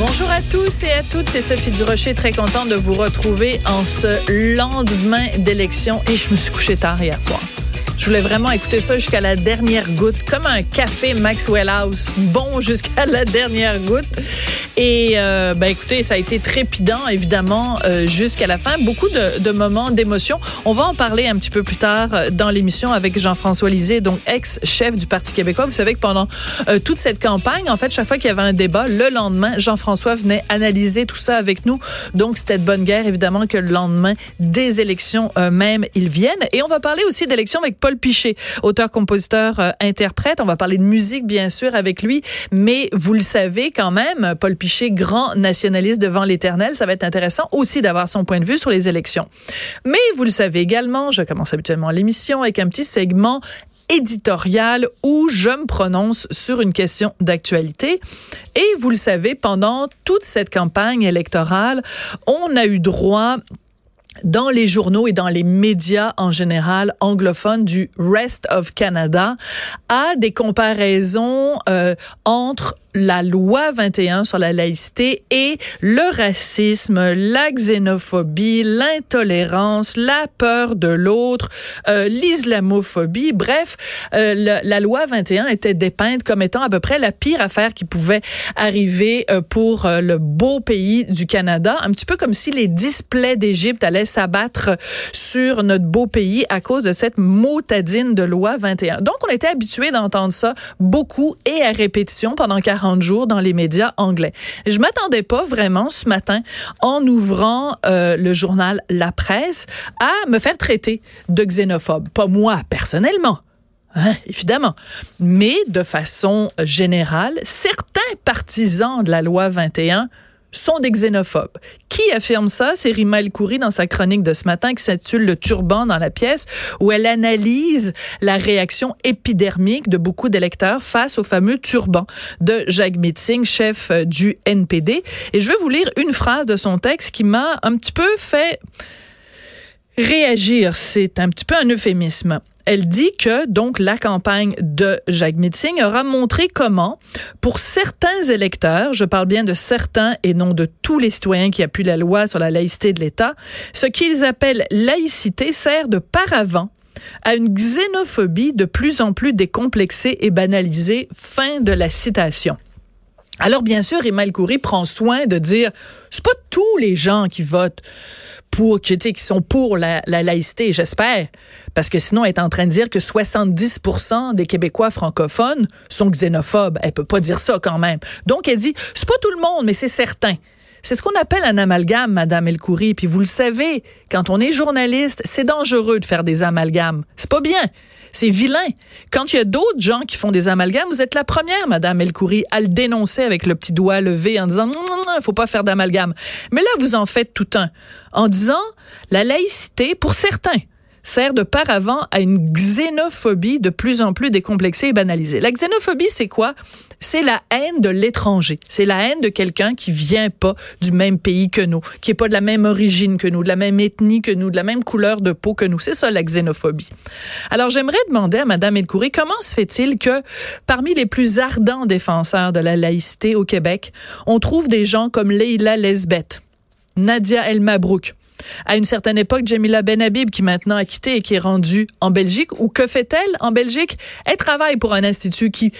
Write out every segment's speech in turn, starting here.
Bonjour à tous et à toutes, c'est Sophie Durocher, très contente de vous retrouver en ce lendemain d'élection et je me suis couchée tard hier soir. Je voulais vraiment écouter ça jusqu'à la dernière goutte, comme un café Maxwell House, bon jusqu'à la dernière goutte. Et euh, ben écoutez, ça a été trépidant évidemment euh, jusqu'à la fin, beaucoup de, de moments d'émotion. On va en parler un petit peu plus tard euh, dans l'émission avec Jean-François Lisée, donc ex-chef du Parti québécois. Vous savez que pendant euh, toute cette campagne, en fait, chaque fois qu'il y avait un débat, le lendemain, Jean-François venait analyser tout ça avec nous. Donc c'était de bonne guerre évidemment que le lendemain des élections euh, même ils viennent. Et on va parler aussi d'élections avec Paul Paul Piché, auteur, compositeur, euh, interprète. On va parler de musique, bien sûr, avec lui. Mais vous le savez quand même, Paul Piché, grand nationaliste devant l'éternel. Ça va être intéressant aussi d'avoir son point de vue sur les élections. Mais vous le savez également, je commence habituellement l'émission avec un petit segment éditorial où je me prononce sur une question d'actualité. Et vous le savez, pendant toute cette campagne électorale, on a eu droit dans les journaux et dans les médias en général anglophones du Rest of Canada à des comparaisons euh, entre la loi 21 sur la laïcité et le racisme, la xénophobie, l'intolérance, la peur de l'autre, euh, l'islamophobie. Bref, euh, la, loi 21 était dépeinte comme étant à peu près la pire affaire qui pouvait arriver euh, pour le beau pays du Canada. Un petit peu comme si les displays d'Égypte allaient s'abattre sur notre beau pays à cause de cette motadine de loi 21. Donc, on était habitué d'entendre ça beaucoup et à répétition pendant 40 40 jours dans les médias anglais. Je m'attendais pas vraiment ce matin, en ouvrant euh, le journal La Presse, à me faire traiter de xénophobe. Pas moi, personnellement. Hein, évidemment. Mais de façon générale, certains partisans de la loi 21 sont des xénophobes. Qui affirme ça? C'est Rima El Khoury dans sa chronique de ce matin qui s'intitule Le turban dans la pièce, où elle analyse la réaction épidermique de beaucoup d'électeurs face au fameux turban de Jacques Metzing, chef euh, du NPD. Et je vais vous lire une phrase de son texte qui m'a un petit peu fait réagir. C'est un petit peu un euphémisme elle dit que donc la campagne de Jacques Metzing aura montré comment, pour certains électeurs, je parle bien de certains et non de tous les citoyens qui appuient la loi sur la laïcité de l'État, ce qu'ils appellent laïcité sert de paravent à une xénophobie de plus en plus décomplexée et banalisée. Fin de la citation. Alors bien sûr, Emile Coury prend soin de dire, c'est pas tous les gens qui votent pour, qui, sont pour la, la laïcité, j'espère. Parce que sinon, elle est en train de dire que 70% des Québécois francophones sont xénophobes. Elle peut pas dire ça quand même. Donc, elle dit, c'est pas tout le monde, mais c'est certain. C'est ce qu'on appelle un amalgame, Madame Elcoury. Puis vous le savez, quand on est journaliste, c'est dangereux de faire des amalgames. C'est pas bien. C'est vilain. Quand il y a d'autres gens qui font des amalgames, vous êtes la première, Madame Elcoury, à le dénoncer avec le petit doigt levé en disant non, non, faut pas faire d'amalgame. Mais là, vous en faites tout un. En disant la laïcité, pour certains, sert de paravent à une xénophobie de plus en plus décomplexée et banalisée. La xénophobie, c'est quoi? C'est la haine de l'étranger. C'est la haine de quelqu'un qui vient pas du même pays que nous, qui est pas de la même origine que nous, de la même ethnie que nous, de la même couleur de peau que nous. C'est ça, la xénophobie. Alors, j'aimerais demander à Madame Elcoury, comment se fait-il que parmi les plus ardents défenseurs de la laïcité au Québec, on trouve des gens comme Leila Lesbeth, Nadia El Mabrouk, à une certaine époque, Jamila Benhabib, qui maintenant a quitté et qui est rendue en Belgique, ou que fait-elle en Belgique? Elle travaille pour un institut qui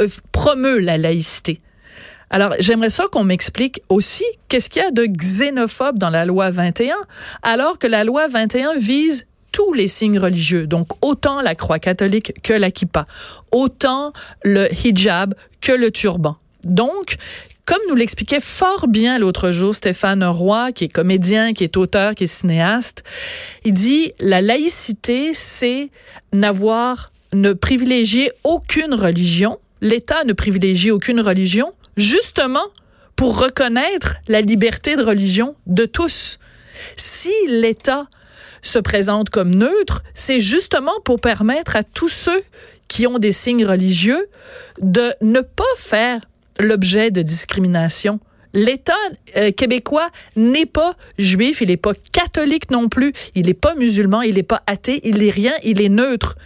euh, promeut la laïcité. Alors, j'aimerais ça qu'on m'explique aussi qu'est-ce qu'il y a de xénophobe dans la loi 21, alors que la loi 21 vise tous les signes religieux, donc autant la croix catholique que la kippa, autant le hijab que le turban. Donc, comme nous l'expliquait fort bien l'autre jour Stéphane Roy, qui est comédien, qui est auteur, qui est cinéaste, il dit la laïcité, c'est n'avoir, ne privilégier aucune religion. L'État ne privilégie aucune religion, justement pour reconnaître la liberté de religion de tous. Si l'État se présente comme neutre, c'est justement pour permettre à tous ceux qui ont des signes religieux de ne pas faire l'objet de discrimination. L'État euh, québécois n'est pas juif, il n'est pas catholique non plus, il n'est pas musulman, il n'est pas athée, il n'est rien, il est neutre.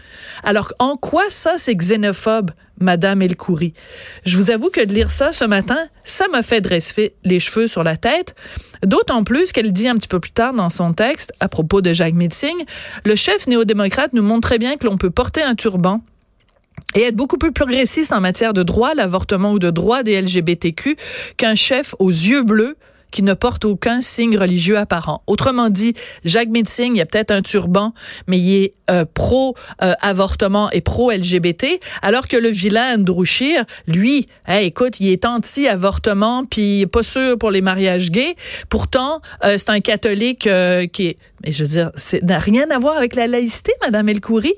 Alors, en quoi ça, c'est xénophobe? Madame El-Khoury. Je vous avoue que de lire ça ce matin, ça m'a fait dresser les cheveux sur la tête. D'autant plus qu'elle dit un petit peu plus tard dans son texte, à propos de Jacques Mitzing, le chef néo-démocrate nous montre très bien que l'on peut porter un turban et être beaucoup plus progressiste en matière de droit l'avortement ou de droit des LGBTQ qu'un chef aux yeux bleus qui ne porte aucun signe religieux apparent. Autrement dit, Jacques Mitzing, il y a peut-être un turban, mais il est euh, pro-avortement et pro-LGBT, alors que le vilain Andrew lui, écoute, il est anti-avortement, puis pas sûr pour les mariages gays. Pourtant, euh, c'est un catholique euh, qui est... Mais je veux dire, ça n'a rien à voir avec la laïcité, Madame Elcoury.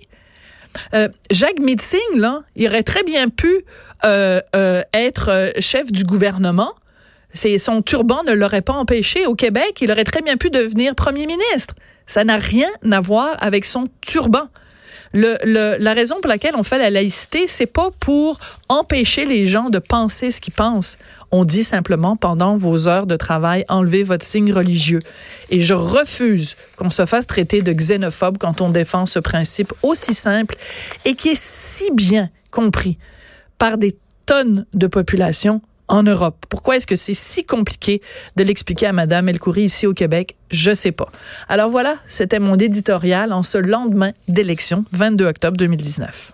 Euh, Jacques Mitzing, là, il aurait très bien pu euh, euh, être chef du gouvernement. Son turban ne l'aurait pas empêché. Au Québec, il aurait très bien pu devenir premier ministre. Ça n'a rien à voir avec son turban. Le, la raison pour laquelle on fait la laïcité, c'est pas pour empêcher les gens de penser ce qu'ils pensent. On dit simplement pendant vos heures de travail, enlevez votre signe religieux. Et je refuse qu'on se fasse traiter de xénophobe quand on défend ce principe aussi simple et qui est si bien compris par des tonnes de populations en Europe. Pourquoi est-ce que c'est si compliqué de l'expliquer à Madame Elcoury ici au Québec? Je sais pas. Alors voilà, c'était mon éditorial en ce lendemain d'élection, 22 octobre 2019.